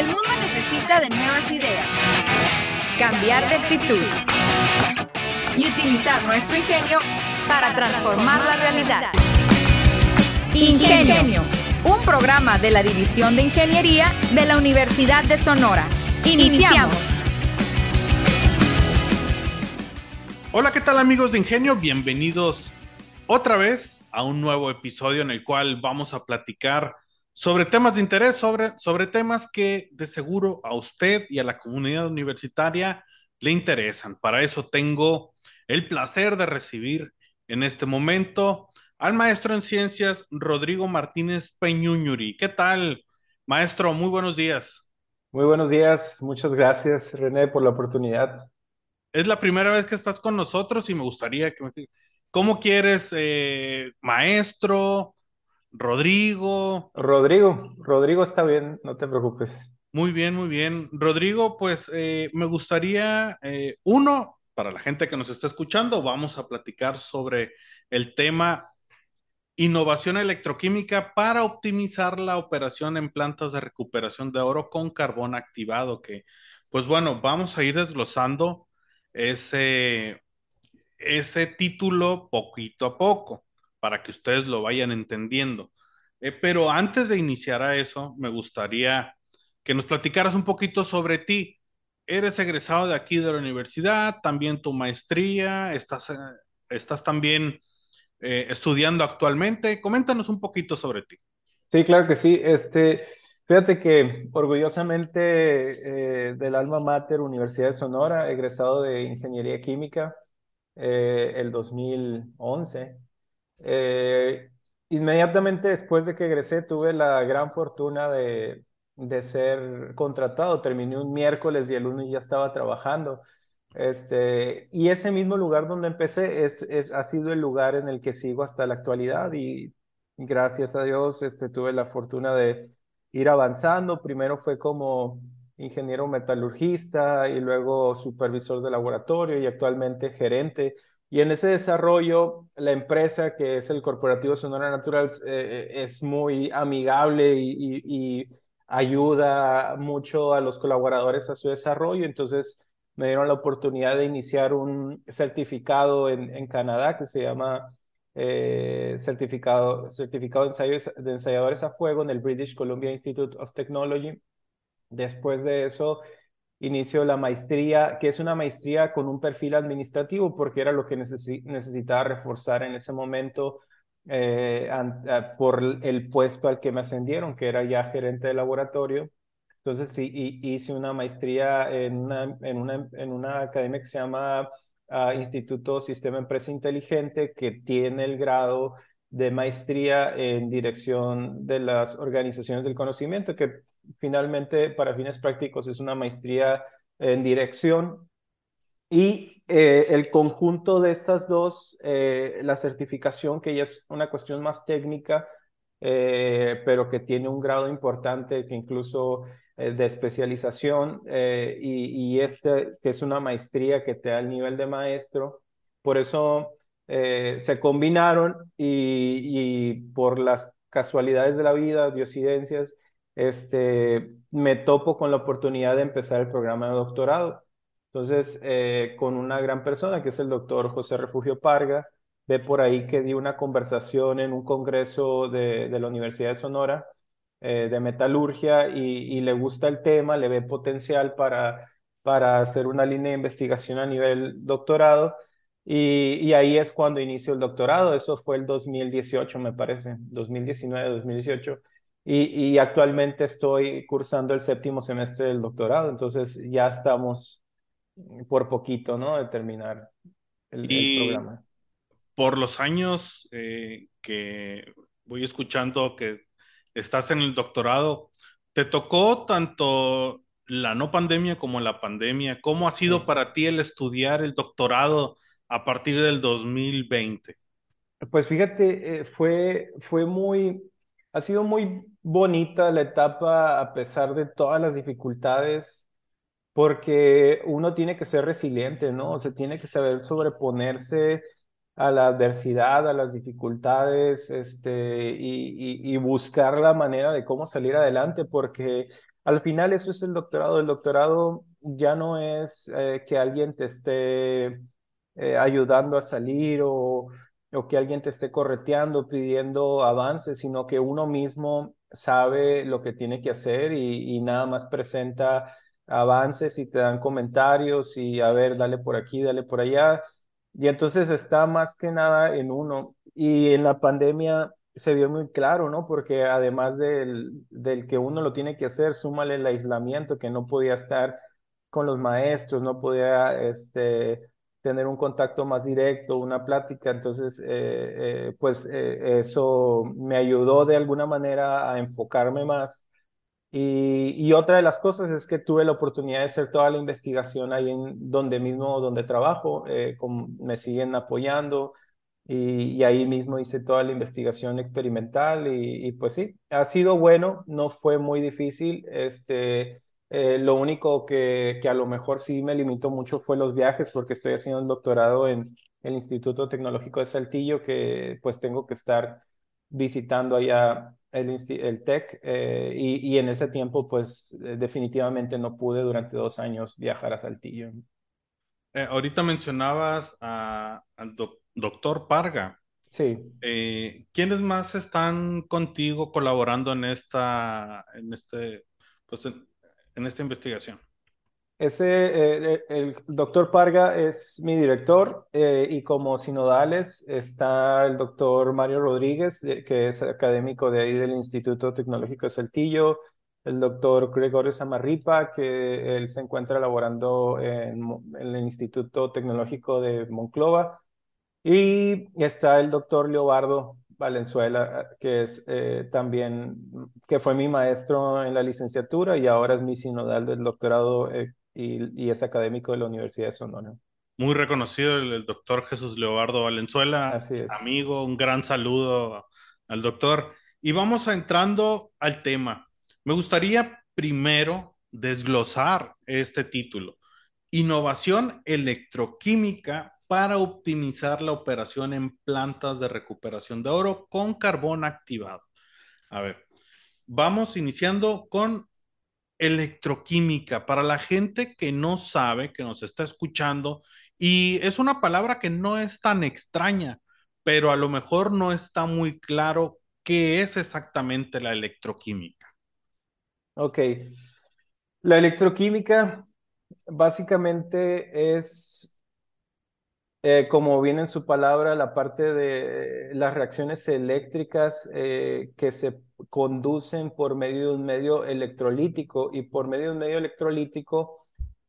El mundo necesita de nuevas ideas, cambiar de actitud y utilizar nuestro ingenio para transformar la realidad. Ingenio, un programa de la División de Ingeniería de la Universidad de Sonora. Iniciamos. Hola, ¿qué tal amigos de Ingenio? Bienvenidos otra vez a un nuevo episodio en el cual vamos a platicar sobre temas de interés, sobre, sobre temas que de seguro a usted y a la comunidad universitaria le interesan. Para eso tengo el placer de recibir en este momento al maestro en ciencias Rodrigo Martínez Peñuñuri. ¿Qué tal, maestro? Muy buenos días. Muy buenos días, muchas gracias René por la oportunidad. Es la primera vez que estás con nosotros y me gustaría que me... ¿Cómo quieres, eh, maestro? Rodrigo. Rodrigo, Rodrigo está bien, no te preocupes. Muy bien, muy bien. Rodrigo, pues eh, me gustaría, eh, uno, para la gente que nos está escuchando, vamos a platicar sobre el tema innovación electroquímica para optimizar la operación en plantas de recuperación de oro con carbón activado, que pues bueno, vamos a ir desglosando ese, ese título poquito a poco para que ustedes lo vayan entendiendo. Eh, pero antes de iniciar a eso, me gustaría que nos platicaras un poquito sobre ti. Eres egresado de aquí de la universidad, también tu maestría, estás, eh, estás también eh, estudiando actualmente. Coméntanos un poquito sobre ti. Sí, claro que sí. Este, fíjate que orgullosamente del alma mater Universidad de Sonora, egresado de Ingeniería Química el 2011. Eh, inmediatamente después de que egresé, tuve la gran fortuna de, de ser contratado. Terminé un miércoles y el lunes ya estaba trabajando. Este, y ese mismo lugar donde empecé es, es, ha sido el lugar en el que sigo hasta la actualidad y gracias a Dios este, tuve la fortuna de ir avanzando. Primero fue como ingeniero metalurgista y luego supervisor de laboratorio y actualmente gerente y en ese desarrollo, la empresa, que es el Corporativo Sonora Naturals, eh, eh, es muy amigable y, ayuda mucho a los colaboradores a su desarrollo. Entonces, me dieron la oportunidad de iniciar un certificado en, en Canadá que se llama eh, certificado, certificado de, de ensayadores a fuego en el British Columbia Institute of Technology. Después de eso, inició la maestría, que es una maestría con un perfil administrativo, porque era lo que necesitaba reforzar en ese momento eh, por el puesto al que me ascendieron, que era ya gerente de laboratorio. Entonces sí, hice una maestría en una, en una, en una academia que se llama ah, Instituto Sistema Empresa Inteligente, que tiene el grado de maestría en dirección de las organizaciones del conocimiento, que finalmente para fines prácticos es una maestría en dirección. Y eh, el conjunto de estas dos, eh, la certificación, que ya es una cuestión más técnica, eh, pero que tiene un grado importante, que incluso de especialización, y, y, este, que es una maestría que te da el nivel de maestro. Por eso se combinaron y, por las casualidades de la vida, diosidencias, este, me topo con la oportunidad de empezar el programa de doctorado. Entonces, eh, con una gran persona que es el doctor José Refugio Parga, ve por ahí que di una conversación en un congreso de, la Universidad de Sonora eh, de metalurgia y, le gusta el tema, le ve potencial para, para hacer una línea de investigación a nivel doctorado. Y, y, ahí es cuando inicio el doctorado, eso fue el 2018, me parece, 2019, 2018 y, actualmente estoy cursando el séptimo semestre del doctorado, entonces ya estamos por poquito, ¿no? De terminar el, programa. Por los años eh, que voy escuchando que estás en el doctorado, ¿te tocó tanto la no pandemia como la pandemia? ¿Cómo ha sido para ti el estudiar el doctorado a partir del 2020? Pues fíjate, eh, fue, fue muy, ha sido muy bonita la etapa a pesar de todas las dificultades, porque uno tiene que ser resiliente, ¿no? O sea, tiene que saber sobreponerse a la adversidad, a las dificultades, este, y, buscar la manera de cómo salir adelante, porque al final eso es el doctorado. El doctorado ya no es eh, que alguien te esté eh, ayudando a salir o, o que alguien te esté correteando, pidiendo avances, sino que uno mismo sabe lo que tiene que hacer y, nada más presenta avances y te dan comentarios y a ver, dale por aquí, dale por allá y entonces está más que nada en uno. Y en la pandemia se vio muy claro, ¿no? Porque además del, del que uno lo tiene que hacer, súmale el aislamiento, que no podía estar con los maestros, no podía este, tener un contacto más directo, una plática. Entonces, eh, eh, pues eh, eso me ayudó de alguna manera a enfocarme más y, otra de las cosas es que tuve la oportunidad de hacer toda la investigación ahí en donde mismo, donde trabajo, eh, me siguen apoyando y, ahí mismo hice toda la investigación experimental y, pues sí, ha sido bueno, no fue muy difícil. Este, eh, lo único que, que a lo mejor sí me limitó mucho fue los viajes porque estoy haciendo un doctorado en el Instituto Tecnológico de Saltillo que pues tengo que estar visitando allá el, el TEC eh, y, en ese tiempo pues eh, definitivamente no pude durante dos años viajar a Saltillo. Eh, ahorita mencionabas al doctor Parga. Sí. ¿Quiénes más están contigo colaborando en esta, en este, pues en esta investigación? Ese, eh, el doctor Parga es mi director eh, y como sinodales está el doctor Mario Rodríguez, que es académico de ahí del Instituto Tecnológico de Saltillo, el doctor Gregorio Samarripa, que él se encuentra laborando en, el Instituto Tecnológico de Monclova, y está el doctor Leobardo Valenzuela, que es eh, también, que fue mi maestro en la licenciatura y ahora es mi sinodal del doctorado y, es académico de la Universidad de Sonora. Muy reconocido el, doctor Jesús Leobardo Valenzuela, amigo, un gran saludo al doctor. Y vamos a entrando al tema. Me gustaría primero desglosar este título. Innovación electroquímica para optimizar la operación en plantas de recuperación de oro con carbón activado. A ver, vamos iniciando con electroquímica, para la gente que no sabe, que nos está escuchando, y es una palabra que no es tan extraña, pero a lo mejor no está muy claro qué es exactamente la electroquímica. Ok. La electroquímica básicamente es, eh, como viene en su palabra, la parte de las reacciones eléctricas eh, que se conducen por medio de un medio electrolítico y por medio de un medio electrolítico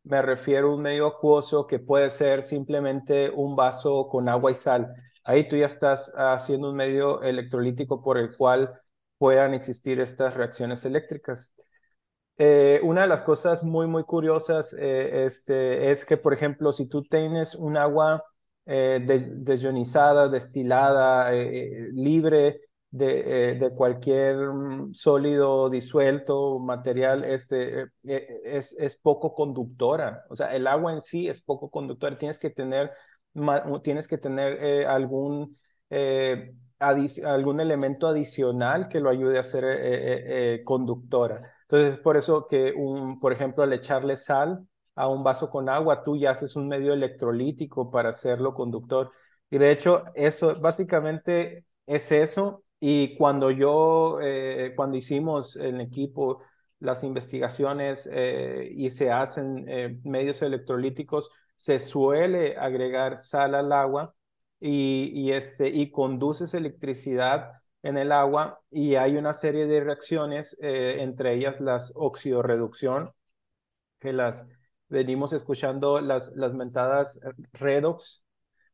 me refiero a un medio acuoso que puede ser simplemente un vaso con agua y sal. Ahí tú ya estás haciendo un medio electrolítico por el cual puedan existir estas reacciones eléctricas. Eh, una de las cosas muy, muy curiosas eh, este, es que, por ejemplo, si tú tienes un agua eh, desionizada, destilada, libre de, eh, de, cualquier mm, sólido disuelto, material, este, eh, eh, es, es, poco conductora. O sea, el agua en sí es poco conductora. Tienes que tener, tienes que tener algún, algún elemento adicional que lo ayude a ser conductora. Entonces, es por eso que, un, por ejemplo, al echarle sal a un vaso con agua, tú ya haces un medio electrolítico para hacerlo conductor. Y de hecho, eso básicamente es eso y cuando yo, eh, cuando hicimos en equipo las investigaciones eh, y se hacen eh, medios electrolíticos, se suele agregar sal al agua y, y, este, y conduces electricidad en el agua y hay una serie de reacciones, entre ellas las oxidorreducción, que las venimos escuchando las, las mentadas redox,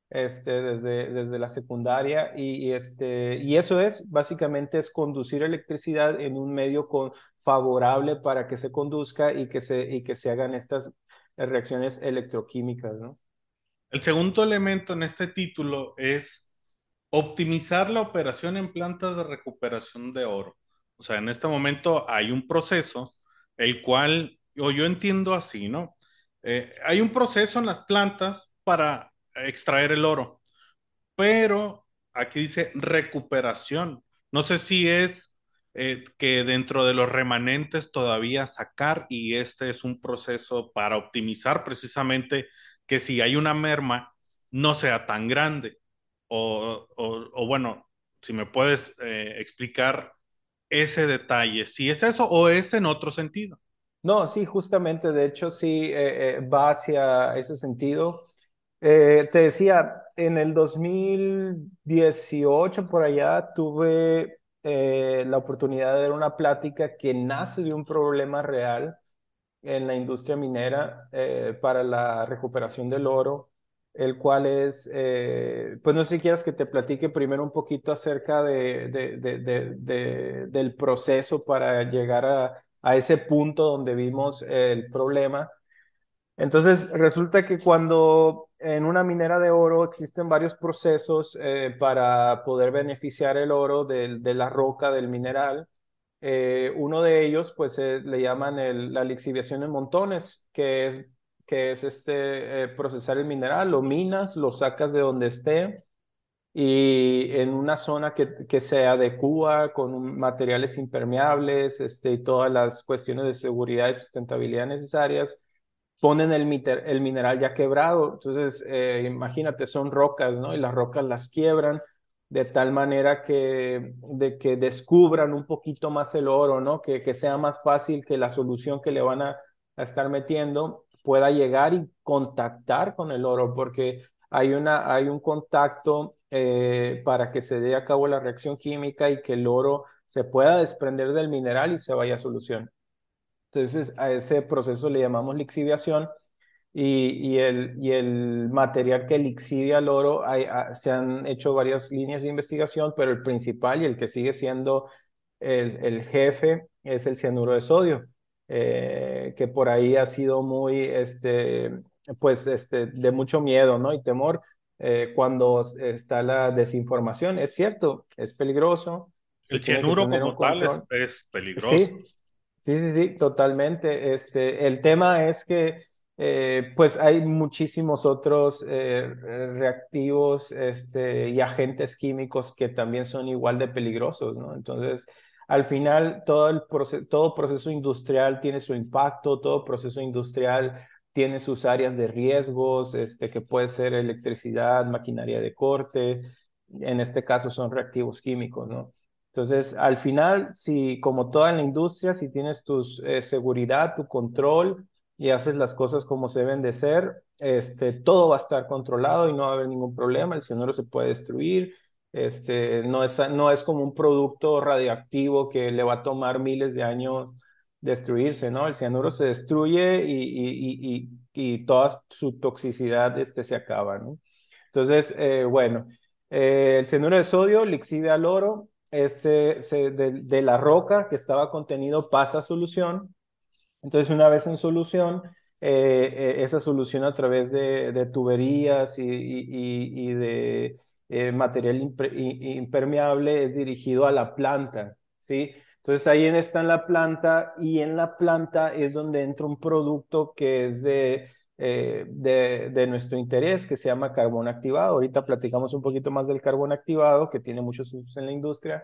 este, desde, desde la secundaria y, este, y eso es, básicamente es conducir electricidad en un medio con, favorable para que se conduzca y que se, y que se hagan estas reacciones electroquímicas, ¿no? El segundo elemento en este título es optimizar la operación en plantas de recuperación de oro. O sea, en este momento hay un proceso, el cual, o yo entiendo así, ¿no? Eh, hay un proceso en las plantas para extraer el oro. pero aquí dice recuperación. No sé si es eh, que dentro de los remanentes todavía sacar y este es un proceso para optimizar precisamente que si hay una merma no sea tan grande. O, bueno, si me puedes eh, explicar ese detalle, si es eso o es en otro sentido. No, sí, justamente, de hecho, sí eh, va hacia ese sentido. te decía, en el 2018 por allá tuve eh, la oportunidad de dar una plática que nace de un problema real en la industria minera eh, para la recuperación del oro, el cual es, eh, pues no sé si quieras que te platique primero un poquito acerca de, del proceso para llegar a, a ese punto donde vimos el problema entonces, resulta que cuando en una minera de oro existen varios procesos eh, para poder beneficiar el oro de, la roca, del mineral. Eh, uno de ellos, pues le llaman la lixiviación en montones, que es, que es este, eh, procesar el mineral, lo minas, lo sacas de donde esté y en una zona que, que se adecua con materiales impermeables este, y todas las cuestiones de seguridad y sustentabilidad necesarias ponen el, el mineral ya quebrado. Entonces, eh, imagínate, son rocas, ¿no? Y las rocas las quiebran de tal manera que, de que descubran un poquito más el oro, ¿no? Que, que sea más fácil que la solución que le van a, estar metiendo pueda llegar y contactar con el oro, porque hay, una, hay un contacto eh, para que se dé a cabo la reacción química y que el oro se pueda desprender del mineral y se vaya a solución. Entonces a ese proceso le llamamos lixiviación y, y, el, y el material que lixivia el oro, hay, ah, se han hecho varias líneas de investigación, pero el principal y el que sigue siendo el, el jefe es el cianuro de sodio, eh, que por ahí ha sido muy, este, pues, este, de mucho miedo, ¿no? Y temor eh, cuando está la desinformación. Es cierto, es peligroso. El cianuro como tal es, es, peligroso. Sí, Sí, sí, sí, totalmente. Este, el tema es que eh, pues hay muchísimos otros eh, reactivos este, y agentes químicos que también son igual de peligrosos, ¿no? Entonces, al final, todo, el todo proceso industrial tiene su impacto, todo proceso industrial tiene sus áreas de riesgos, este, que puede ser electricidad, maquinaria de corte, en este caso son reactivos químicos, ¿no? Entonces, al final, si como toda la industria, si tienes tu eh, seguridad, tu control y haces las cosas como se deben de ser, este, todo va a estar controlado y no va a haber ningún problema, el cianuro se puede destruir, este, no, es, no es como un producto radioactivo que le va a tomar miles de años destruirse, ¿no? El cianuro se destruye y, y, y, y toda su toxicidad este, se acaba, ¿no? Entonces, eh, bueno, eh, el cianuro de sodio lixive al oro, este, de, la roca que estaba contenido pasa a solución. Entonces, una vez en solución, eh, esa solución a través de, tuberías y, de material impermeable es dirigido a la planta, ¿sí? Entonces ahí está en la planta y en la planta es donde entra un producto que es de eh, de, nuestro interés que se llama carbón activado. Ahorita platicamos un poquito más del carbón activado, que tiene muchos usos en la industria,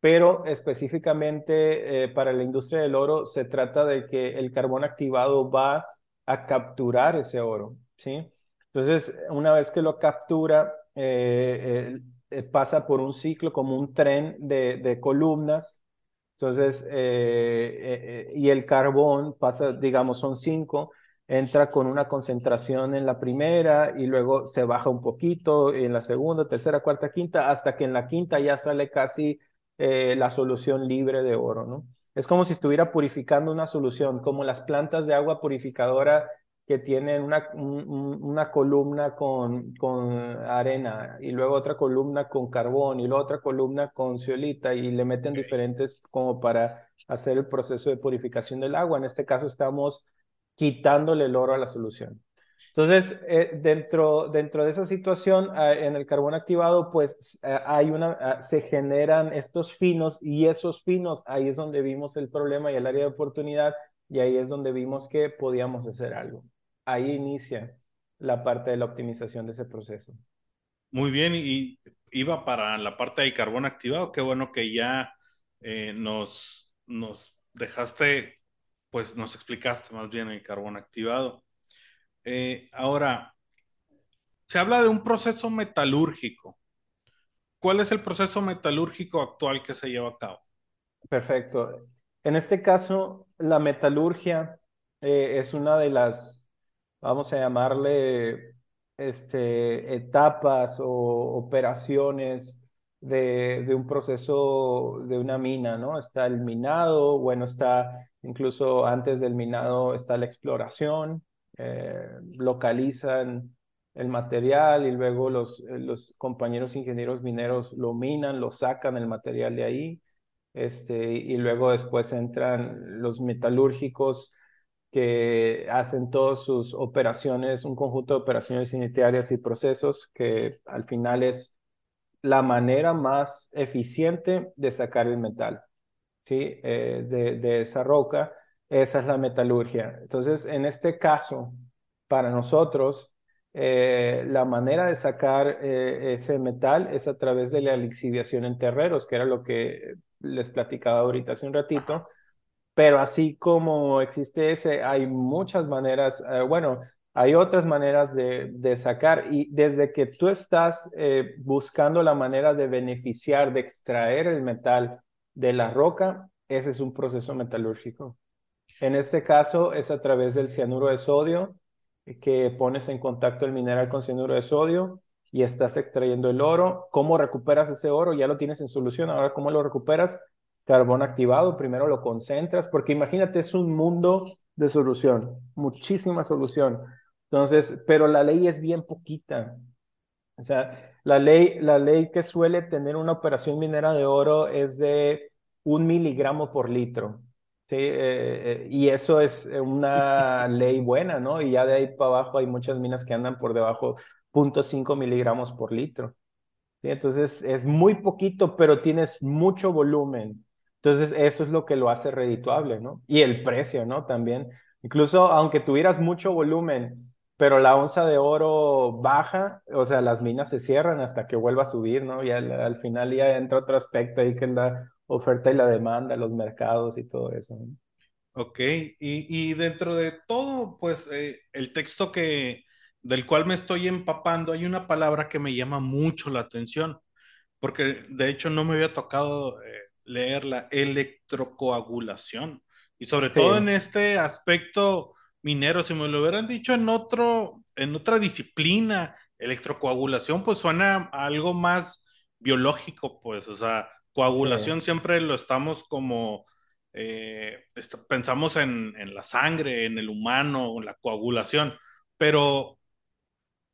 pero específicamente eh, para la industria del oro se trata de que el carbón activado va a capturar ese oro, ¿sí? Entonces, una vez que lo captura, eh, pasa por un ciclo como un tren de, de columnas. Entonces, y el carbón pasa, digamos, son cinco, entra con una concentración en la primera y luego se baja un poquito en la segunda, tercera, cuarta, quinta, hasta que en la quinta ya sale casi eh, la solución libre de oro, ¿no? Es como si estuviera purificando una solución, como las plantas de agua purificadora que tienen una, una columna con, con arena y luego otra columna con carbón y luego otra columna con ciolita y le meten diferentes como para hacer el proceso de purificación del agua. En este caso estamos quitándole el oro a la solución. Entonces, eh, dentro, dentro de esa situación, ah, en el carbón activado, pues ah, hay una, ah, se generan estos finos y esos finos, ahí es donde vimos el problema y el área de oportunidad y ahí es donde vimos que podíamos hacer algo. Ahí inicia la parte de la optimización de ese proceso. Muy bien, y iba para la parte del carbón activado. Qué bueno que ya eh, nos, nos dejaste, pues nos explicaste más bien el carbón activado. Eh, ahora, se habla de un proceso metalúrgico. ¿Cuál es el proceso metalúrgico actual que se lleva a cabo? Perfecto. En este caso, la metalurgia eh, es una de las, vamos a llamarle, este, etapas o operaciones de, de, un proceso de una mina, ¿no? Está el minado, bueno, está incluso antes del minado está la exploración, eh, localizan el material y luego los, los compañeros ingenieros mineros lo minan, lo sacan el material de ahí, este, y luego después entran los metalúrgicos que hacen todas sus operaciones, un conjunto de operaciones iniciales y procesos que al final es la manera más eficiente de sacar el metal, ¿sí? Eh, de, de, esa roca, esa es la metalurgia. Entonces, en este caso, para nosotros, eh, la manera de sacar eh, ese metal es a través de la lixiviación en terreros, que era lo que les platicaba ahorita hace un ratito. Pero así como existe ese, hay muchas maneras, eh, bueno, hay otras maneras de, de, sacar y desde que tú estás eh, buscando la manera de beneficiar, de extraer el metal de la roca, ese es un proceso metalúrgico. En este caso es a través del cianuro de sodio que pones en contacto el mineral con cianuro de sodio y estás extrayendo el oro. ¿Cómo recuperas ese oro? Ya lo tienes en solución. Ahora, ¿cómo lo recuperas? Carbón activado, primero lo concentras, porque imagínate, es un mundo de solución, muchísima solución. Entonces, pero la ley es bien poquita. O sea, la ley, la ley que suele tener una operación minera de oro es de un miligramo por litro. Sí, eh, eh, y eso es una ley buena, ¿no? Y ya de ahí para abajo hay muchas minas que andan por debajo 0.5 miligramos por litro. ¿sí? Entonces es muy poquito, pero tienes mucho volumen. Entonces eso es lo que lo hace redituable, ¿no? Y el precio, ¿no? También. Incluso aunque tuvieras mucho volumen, pero la onza de oro baja, o sea, las minas se cierran hasta que vuelva a subir, ¿no? Y al, final ya entra otro aspecto ahí que es la oferta y la demanda, los mercados y todo eso. ¿no? Ok, y, dentro de todo, pues eh, el texto que, del cual me estoy empapando, hay una palabra que me llama mucho la atención, porque de hecho no me había tocado eh, leer la electrocoagulación. Y sobre todo en este aspecto minero, si me lo hubieran dicho en otro, en otra disciplina, electrocoagulación, pues suena algo más biológico, pues, o sea, coagulación siempre lo estamos como, eh, pensamos en, en, la sangre, en el humano, en la coagulación, pero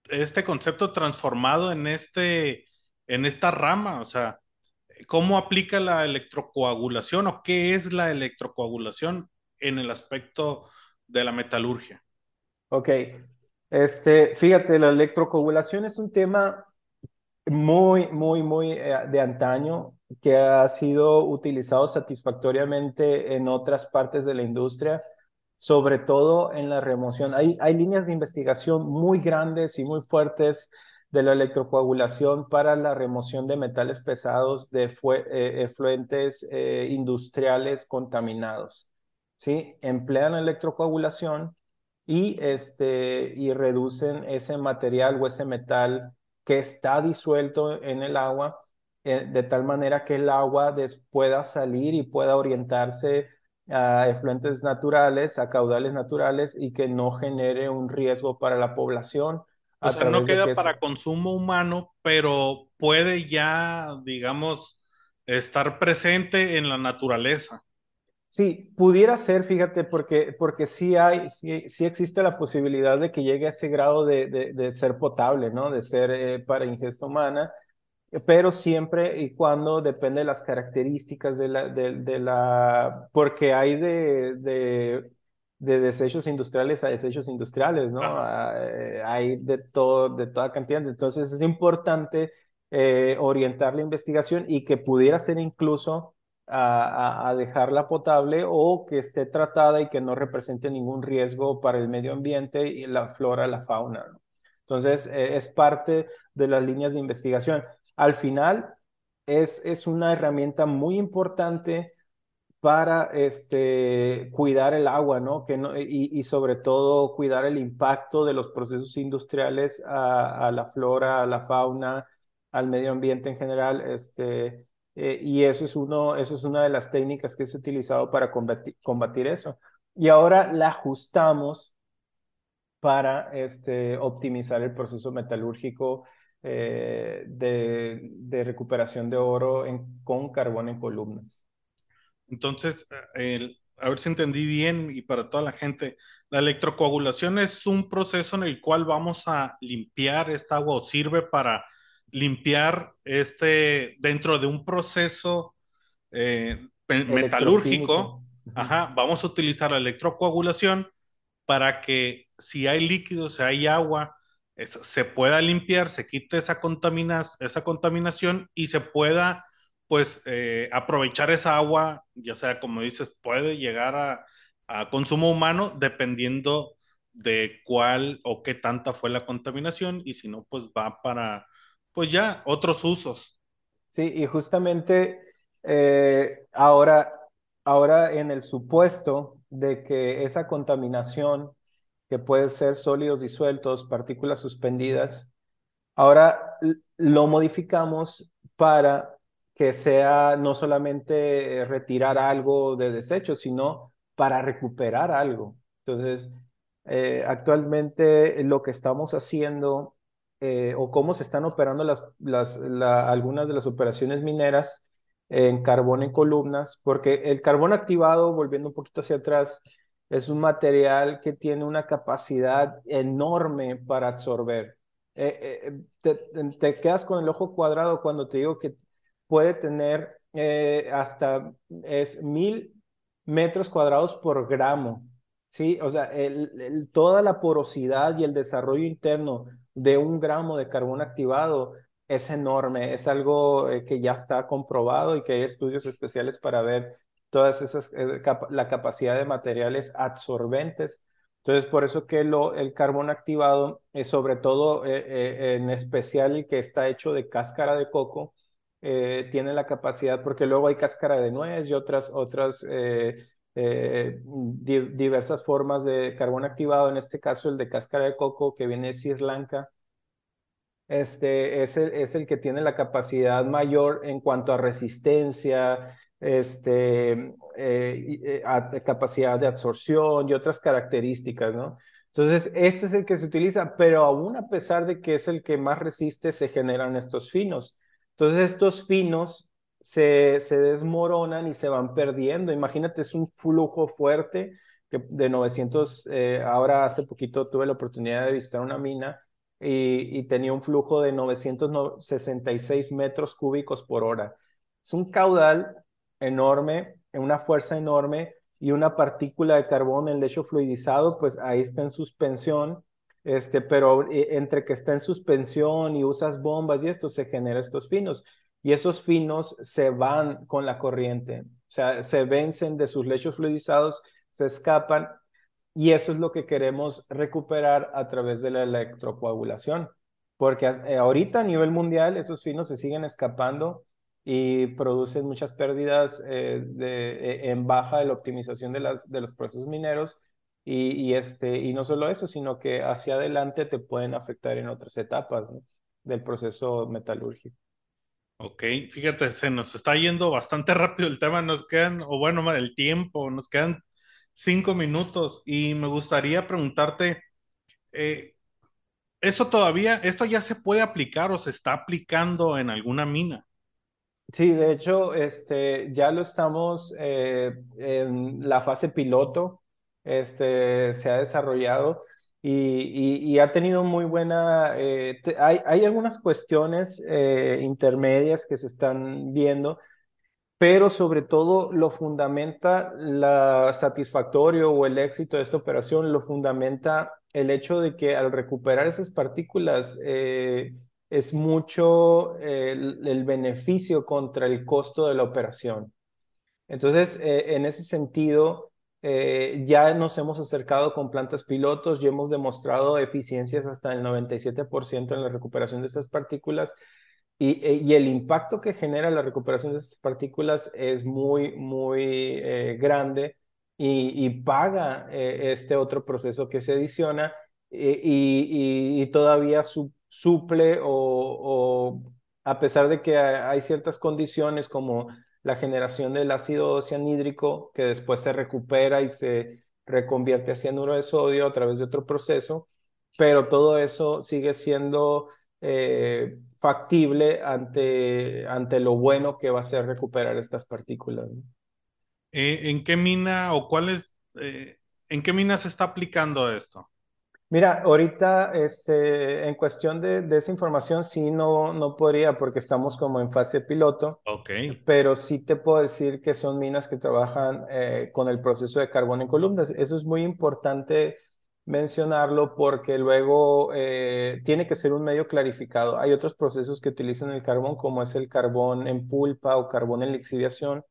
este concepto transformado en, este, en esta rama? O sea, ¿cómo aplica la electrocoagulación o qué es la electrocoagulación en el aspecto de la metalurgia? Ok, este, fíjate, la electrocoagulación es un tema muy, muy, muy eh, de antaño que ha sido utilizado satisfactoriamente en otras partes de la industria sobre todo en la remoción. Hay, hay líneas de investigación muy grandes y muy fuertes de la electrocoagulación para la remoción de metales pesados de eh, efluentes eh, industriales contaminados. ¿sí? Emplean la electrocoagulación y, este, y reducen ese material o ese metal que está disuelto en el agua eh, de tal manera que el agua pueda salir y pueda orientarse a efluentes naturales, a caudales naturales y que no genere un riesgo para la población. O sea, no queda para consumo humano, pero puede ya, digamos, estar presente en la naturaleza. Sí, pudiera ser, fíjate, porque, porque sí hay, sí, sí existe la posibilidad de que llegue a ese grado de, de, ser potable, ¿no? De ser eh, para ingesta humana pero siempre y cuando depende de las características de la, de, la porque hay de, de, de, desechos industriales a desechos industriales, ¿no? Ah, eh, hay de todo, de toda cantidad. Entonces es importante eh, orientar la investigación y que pudiera ser incluso a, a, dejarla potable o que esté tratada y que no represente ningún riesgo para el medio ambiente y la flora, la fauna. ¿no? Entonces, eh, es parte de las líneas de investigación. Al final, es, es una herramienta muy importante para este, cuidar el agua, ¿no? Que no y, y, sobre todo cuidar el impacto de los procesos industriales a, a, la flora, a la fauna, al medio ambiente en general. Este, eh, y eso es, uno, eso es una de las técnicas que se ha utilizado para combatir, combatir eso. Y ahora la ajustamos para este, optimizar el proceso metalúrgico eh, de, de, recuperación de oro en, con carbón en columnas. Entonces, el, a ver si entendí bien y para toda la gente, la electrocoagulación es un proceso en el cual vamos a limpiar esta agua o sirve para limpiar este dentro de un proceso eh, metalúrgico. Ajá, vamos a utilizar la electrocoagulación para que si hay líquidos, si hay agua, se pueda limpiar, se quite esa, contamina esa contaminación y se pueda pues eh, aprovechar esa agua, ya sea como dices, puede llegar a, consumo humano dependiendo de cuál o qué tanta fue la contaminación y si no, pues va para, pues ya, otros usos. Sí, y justamente eh, ahora, ahora en el supuesto de que esa contaminación, que puede ser sólidos disueltos, partículas suspendidas, ahora lo modificamos para que sea no solamente retirar algo de desecho, sino para recuperar algo. Entonces, eh, actualmente lo que estamos haciendo eh, o cómo se están operando las, las, algunas de las operaciones mineras en carbón en columnas, porque el carbón activado, volviendo un poquito hacia atrás, es un material que tiene una capacidad enorme para absorber. Eh, te, te, quedas con el ojo cuadrado cuando te digo que puede tener eh, hasta es mil metros cuadrados por gramo. Sí, o sea, toda la porosidad y el desarrollo interno de un gramo de carbón activado es enorme, es algo eh, que ya está comprobado y que hay estudios especiales para ver todas esas, eh, la capacidad de materiales absorbentes. Entonces, por eso que lo, el carbón activado, es sobre todo en especial el que está hecho de cáscara de coco, eh, la capacidad, porque luego hay cáscara de nuez y otras, otras eh, eh, diversas formas de carbón activado, en este caso el de cáscara de coco que viene de Sri Lanka, este es el, es el que tiene la capacidad mayor en cuanto a resistencia, este, capacidad de absorción y otras características, ¿no? Entonces, este es el que se utiliza, pero aún a pesar de que es el que más resiste, se generan estos finos. Entonces estos finos se, se desmoronan y se van perdiendo. Imagínate, es un flujo fuerte de 900, eh, ahora hace poquito tuve la oportunidad de visitar una mina y, y, tenía un flujo de 966 metros cúbicos por hora. Es un caudal enorme, una fuerza enorme y una partícula de carbón, el lecho fluidizado, pues ahí está en suspensión este, pero eh, entre que está en suspensión y usas bombas y esto se genera estos finos. Y esos finos se van con la corriente, o sea, se vencen de sus lechos fluidizados, se escapan y eso es lo que queremos recuperar a través de la electrocoagulación, porque eh, ahorita a nivel mundial esos finos se siguen escapando y producen muchas pérdidas eh, en baja de la optimización de, las, de los procesos mineros y, este, y no solo eso, sino que hacia adelante te pueden afectar en otras etapas del proceso metalúrgico. Ok, fíjate, se nos está yendo bastante rápido el tema, nos quedan, o bueno, el tiempo, nos quedan cinco minutos y me gustaría preguntarte, eh, ¿esto todavía, esto ya se puede aplicar o se está aplicando en alguna mina? Sí, de hecho, este, ya lo estamos eh, en la fase piloto este, se ha desarrollado y, ha tenido muy buena, eh, hay, hay, algunas cuestiones eh, intermedias que se están viendo, pero sobre todo lo fundamenta la satisfactorio o el éxito de esta operación, lo fundamenta el hecho de que al recuperar esas partículas eh, es mucho el, beneficio contra el costo de la operación. Entonces, en ese sentido, eh, ya nos hemos acercado con plantas pilotos y hemos demostrado eficiencias hasta el 97% en la recuperación de estas partículas. Y, eh, y, el impacto que genera la recuperación de estas partículas es muy, muy eh, grande y, paga este otro proceso que se adiciona y, todavía su, suple o, a pesar de que hay ciertas condiciones como la generación del ácido cianhídrico que después se recupera y se reconvierte a cianuro de sodio a través de otro proceso, pero todo eso sigue siendo eh, factible ante, ante lo bueno que va a ser recuperar estas partículas. Eh, ¿En qué mina o cuáles, eh, en qué mina se está aplicando esto? Mira, ahorita este, en cuestión de, de, esa información sí no, no podría porque estamos como en fase piloto. Ok. Pero sí te puedo decir que son minas que trabajan eh, con el proceso de carbón en columnas. Eso es muy importante mencionarlo porque luego eh, tiene que ser un medio clarificado. Hay otros procesos que utilizan el carbón como es el carbón en pulpa o carbón en lixiviación.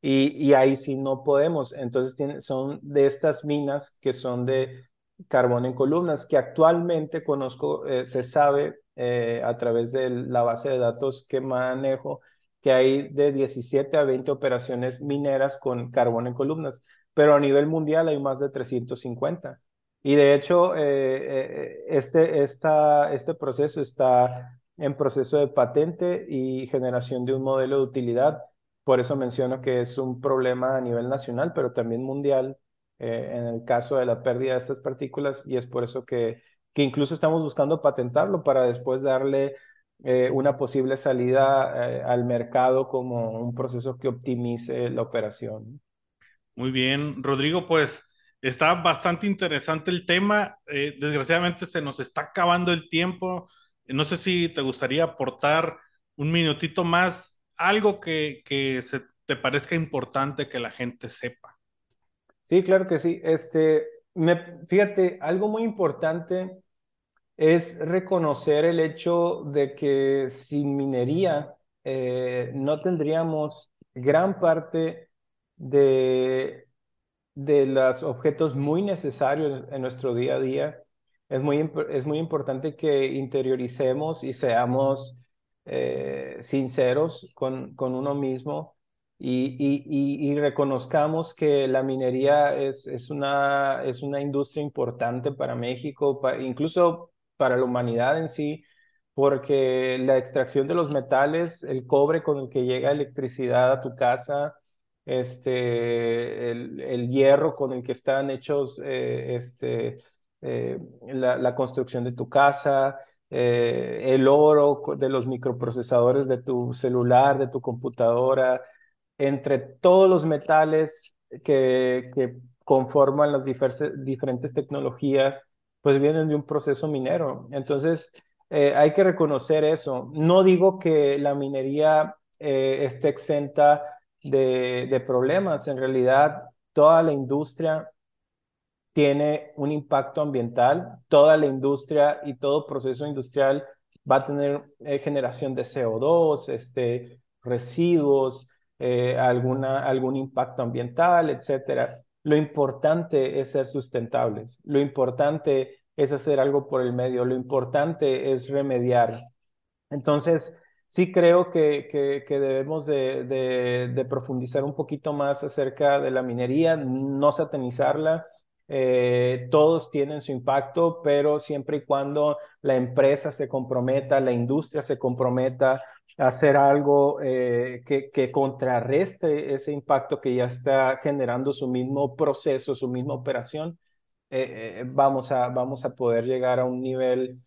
Y, y ahí sí no podemos. Entonces tiene, son de estas minas que son de carbón en columnas, que actualmente conozco, eh, se sabe eh, a través de la base de datos que manejo, que hay de 17 a 20 operaciones mineras con carbón en columnas, pero a nivel mundial hay más de 350. Y de hecho, eh, este, esta, este proceso está en proceso de patente y generación de un modelo de utilidad. Por eso menciono que es un problema a nivel nacional, pero también mundial, eh, en el caso de la pérdida de estas partículas y es por eso que, que incluso estamos buscando patentarlo para después darle eh, una posible salida eh, al mercado como un proceso que optimice la operación. Muy bien, Rodrigo, pues está bastante interesante el tema. desgraciadamente se nos está acabando el tiempo. No sé si te gustaría aportar un minutito más, algo que, que se te parezca importante que la gente sepa. Sí, claro que sí. Este, me, fíjate, algo muy importante es reconocer el hecho de que sin minería eh, no tendríamos gran parte de, de los objetos muy necesarios en nuestro día a día. Es muy, es muy importante que interioricemos y seamos eh, sinceros con, con uno mismo y, y, reconozcamos que la minería es, es, una, es una industria importante para México, incluso para la humanidad en sí, porque la extracción de los metales, el cobre con el que llega electricidad a tu casa, este, el, el hierro con el que están hechos eh, este, eh, la, la, construcción de tu casa, eh, el oro de los microprocesadores de tu celular, de tu computadora, entre todos los metales que, conforman las diferentes tecnologías, pues vienen de un proceso minero. Entonces, eh, hay que reconocer eso. No digo que la minería eh, esté exenta de, de problemas. En realidad, toda la industria tiene un impacto ambiental. Toda la industria y todo proceso industrial va a tener eh, generación de CO2, este, residuos, eh, alguna, algún impacto ambiental, etcétera. Lo importante es ser sustentables, lo importante es hacer algo por el medio, lo importante es remediar. Entonces, sí creo que, que, debemos de, de, profundizar un poquito más acerca de la minería, no satanizarla. Eh, todos tienen su impacto, pero siempre y cuando la empresa se comprometa, la industria se comprometa hacer algo eh, que, que, contrarreste ese impacto que ya está generando su mismo proceso, su misma operación, eh, eh, vamos, a, vamos a poder llegar a un nivel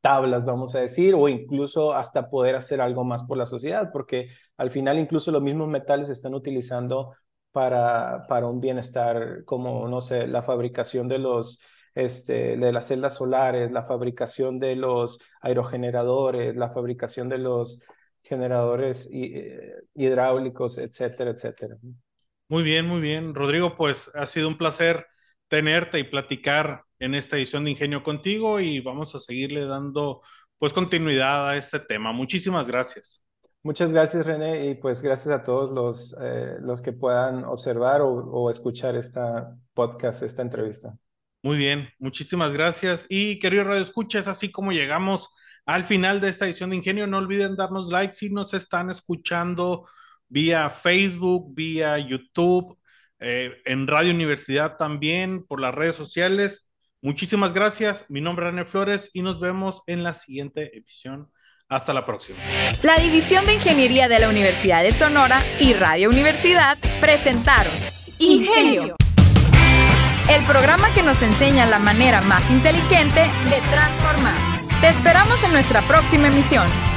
tablas, vamos a decir, o incluso hasta poder hacer algo más por la sociedad, porque al final incluso los mismos metales se están utilizando para, para un bienestar como, no sé, la fabricación de los este, de las celdas solares, la fabricación de los aerogeneradores, la fabricación de los generadores eh, hidráulicos, etcétera, etcétera. Muy bien, muy bien. Rodrigo, pues ha sido un placer tenerte y platicar en esta edición de Ingenio contigo y vamos a seguirle dando pues continuidad a este tema. Muchísimas gracias. Muchas gracias, René, y pues gracias a todos los, eh, los que puedan observar o, o escuchar esta podcast, esta entrevista. Muy bien, muchísimas gracias. Y querido Radio Escucha, es así como llegamos al final de esta edición de Ingenio. No olviden darnos like si nos están escuchando vía Facebook, vía YouTube, eh, en Radio Universidad también, por las redes sociales. Muchísimas gracias. Mi nombre es René Flores y nos vemos en la siguiente edición. Hasta la próxima. La División de Ingeniería de la Universidad de Sonora y Radio Universidad presentaron Ingenio, el programa que nos enseña la manera más inteligente de transformar. Te esperamos en nuestra próxima emisión.